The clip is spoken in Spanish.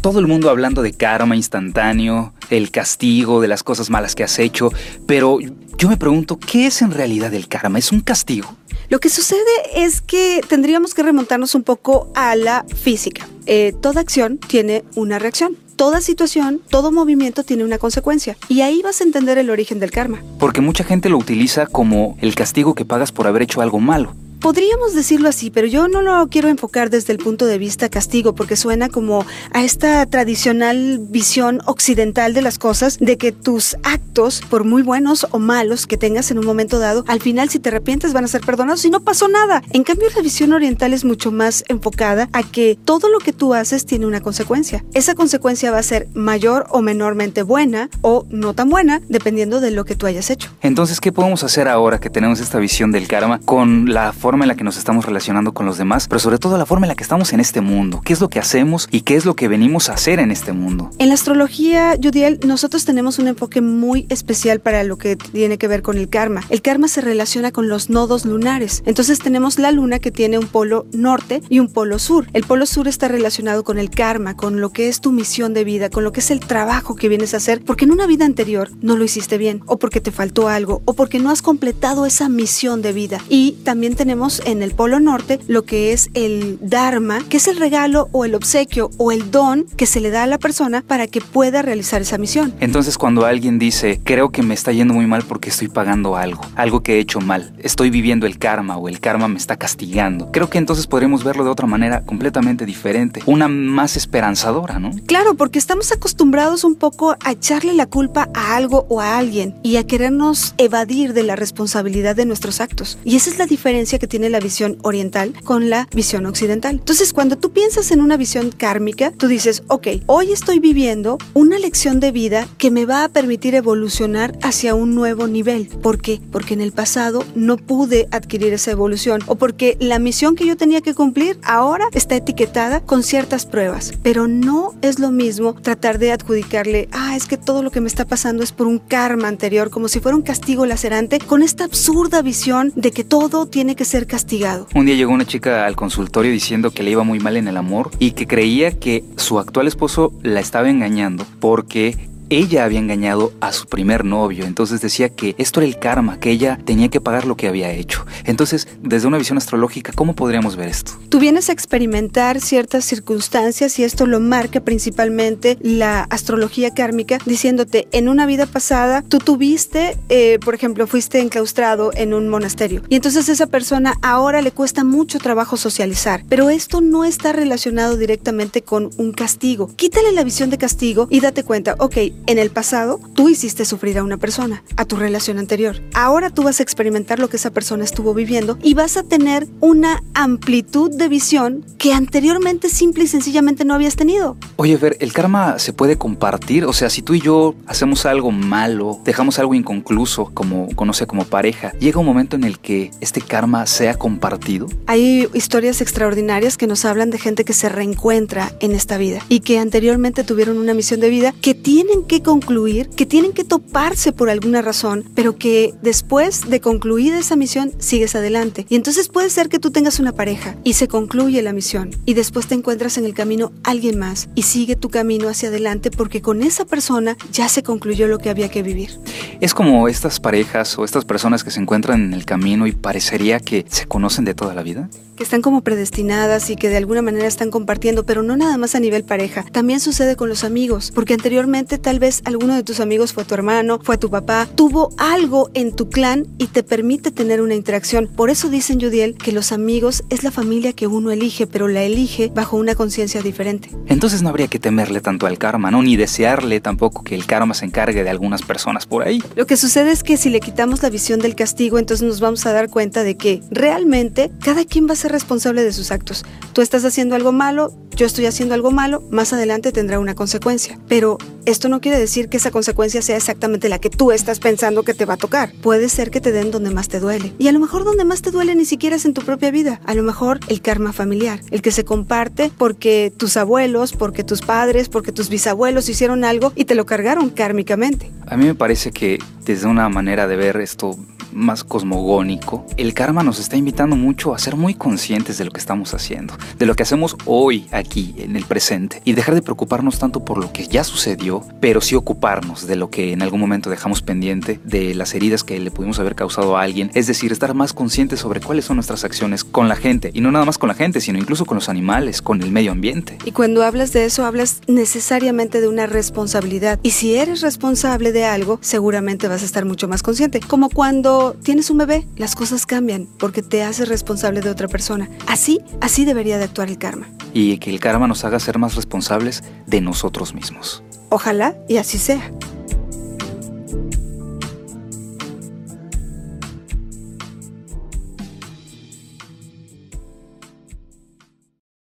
todo el mundo hablando de karma instantáneo, el castigo de las cosas malas que has hecho, pero yo me pregunto, ¿qué es en realidad el karma? ¿Es un castigo? Lo que sucede es que tendríamos que remontarnos un poco a la física. Eh, toda acción tiene una reacción. Toda situación, todo movimiento tiene una consecuencia. Y ahí vas a entender el origen del karma. Porque mucha gente lo utiliza como el castigo que pagas por haber hecho algo malo. Podríamos decirlo así, pero yo no lo quiero enfocar desde el punto de vista castigo, porque suena como a esta tradicional visión occidental de las cosas, de que tus actos, por muy buenos o malos que tengas en un momento dado, al final si te arrepientes van a ser perdonados y no pasó nada. En cambio, la visión oriental es mucho más enfocada a que todo lo que tú haces tiene una consecuencia. Esa consecuencia va a ser mayor o menormente buena o no tan buena, dependiendo de lo que tú hayas hecho. Entonces, ¿qué podemos hacer ahora que tenemos esta visión del karma con la forma forma en la que nos estamos relacionando con los demás, pero sobre todo la forma en la que estamos en este mundo. ¿Qué es lo que hacemos y qué es lo que venimos a hacer en este mundo? En la astrología, Judiel, nosotros tenemos un enfoque muy especial para lo que tiene que ver con el karma. El karma se relaciona con los nodos lunares. Entonces tenemos la luna que tiene un polo norte y un polo sur. El polo sur está relacionado con el karma, con lo que es tu misión de vida, con lo que es el trabajo que vienes a hacer, porque en una vida anterior no lo hiciste bien, o porque te faltó algo, o porque no has completado esa misión de vida. Y también tenemos en el Polo Norte lo que es el Dharma, que es el regalo o el obsequio o el don que se le da a la persona para que pueda realizar esa misión. Entonces cuando alguien dice, creo que me está yendo muy mal porque estoy pagando algo, algo que he hecho mal, estoy viviendo el karma o el karma me está castigando, creo que entonces podremos verlo de otra manera completamente diferente, una más esperanzadora, ¿no? Claro, porque estamos acostumbrados un poco a echarle la culpa a algo o a alguien y a querernos evadir de la responsabilidad de nuestros actos. Y esa es la diferencia que tiene la visión oriental con la visión occidental. Entonces, cuando tú piensas en una visión kármica, tú dices, ok, hoy estoy viviendo una lección de vida que me va a permitir evolucionar hacia un nuevo nivel. ¿Por qué? Porque en el pasado no pude adquirir esa evolución o porque la misión que yo tenía que cumplir ahora está etiquetada con ciertas pruebas. Pero no es lo mismo tratar de adjudicarle, ah, es que todo lo que me está pasando es por un karma anterior, como si fuera un castigo lacerante, con esta absurda visión de que todo tiene que ser castigado. Un día llegó una chica al consultorio diciendo que le iba muy mal en el amor y que creía que su actual esposo la estaba engañando porque ella había engañado a su primer novio, entonces decía que esto era el karma, que ella tenía que pagar lo que había hecho. Entonces, desde una visión astrológica, ¿cómo podríamos ver esto? Tú vienes a experimentar ciertas circunstancias y esto lo marca principalmente la astrología kármica, diciéndote, en una vida pasada, tú tuviste, eh, por ejemplo, fuiste enclaustrado en un monasterio y entonces esa persona ahora le cuesta mucho trabajo socializar, pero esto no está relacionado directamente con un castigo. Quítale la visión de castigo y date cuenta, ok, en el pasado, tú hiciste sufrir a una persona, a tu relación anterior. Ahora tú vas a experimentar lo que esa persona estuvo viviendo y vas a tener una amplitud de visión que anteriormente simple y sencillamente no habías tenido. Oye, ver, ¿el karma se puede compartir? O sea, si tú y yo hacemos algo malo, dejamos algo inconcluso, como conoce como pareja, llega un momento en el que este karma sea compartido. Hay historias extraordinarias que nos hablan de gente que se reencuentra en esta vida y que anteriormente tuvieron una misión de vida que tienen que concluir, que tienen que toparse por alguna razón, pero que después de concluida esa misión sigues adelante. Y entonces puede ser que tú tengas una pareja y se concluye la misión y después te encuentras en el camino alguien más y sigue tu camino hacia adelante porque con esa persona ya se concluyó lo que había que vivir. Es como estas parejas o estas personas que se encuentran en el camino y parecería que se conocen de toda la vida que están como predestinadas y que de alguna manera están compartiendo, pero no nada más a nivel pareja. También sucede con los amigos, porque anteriormente tal vez alguno de tus amigos fue tu hermano, fue tu papá, tuvo algo en tu clan y te permite tener una interacción. Por eso dicen, Judiel, que los amigos es la familia que uno elige, pero la elige bajo una conciencia diferente. Entonces no habría que temerle tanto al karma, ¿no? Ni desearle tampoco que el karma se encargue de algunas personas por ahí. Lo que sucede es que si le quitamos la visión del castigo, entonces nos vamos a dar cuenta de que realmente cada quien va a ser responsable de sus actos. Tú estás haciendo algo malo, yo estoy haciendo algo malo, más adelante tendrá una consecuencia. Pero esto no quiere decir que esa consecuencia sea exactamente la que tú estás pensando que te va a tocar. Puede ser que te den donde más te duele. Y a lo mejor donde más te duele ni siquiera es en tu propia vida. A lo mejor el karma familiar, el que se comparte porque tus abuelos, porque tus padres, porque tus bisabuelos hicieron algo y te lo cargaron kármicamente. A mí me parece que desde una manera de ver esto más cosmogónico, el karma nos está invitando mucho a ser muy conscientes de lo que estamos haciendo, de lo que hacemos hoy, aquí, en el presente, y dejar de preocuparnos tanto por lo que ya sucedió, pero sí ocuparnos de lo que en algún momento dejamos pendiente, de las heridas que le pudimos haber causado a alguien, es decir, estar más conscientes sobre cuáles son nuestras acciones con la gente, y no nada más con la gente, sino incluso con los animales, con el medio ambiente. Y cuando hablas de eso, hablas necesariamente de una responsabilidad, y si eres responsable de algo, seguramente vas a estar mucho más consciente, como cuando tienes un bebé, las cosas cambian porque te haces responsable de otra persona. Así, así debería de actuar el karma. Y que el karma nos haga ser más responsables de nosotros mismos. Ojalá y así sea.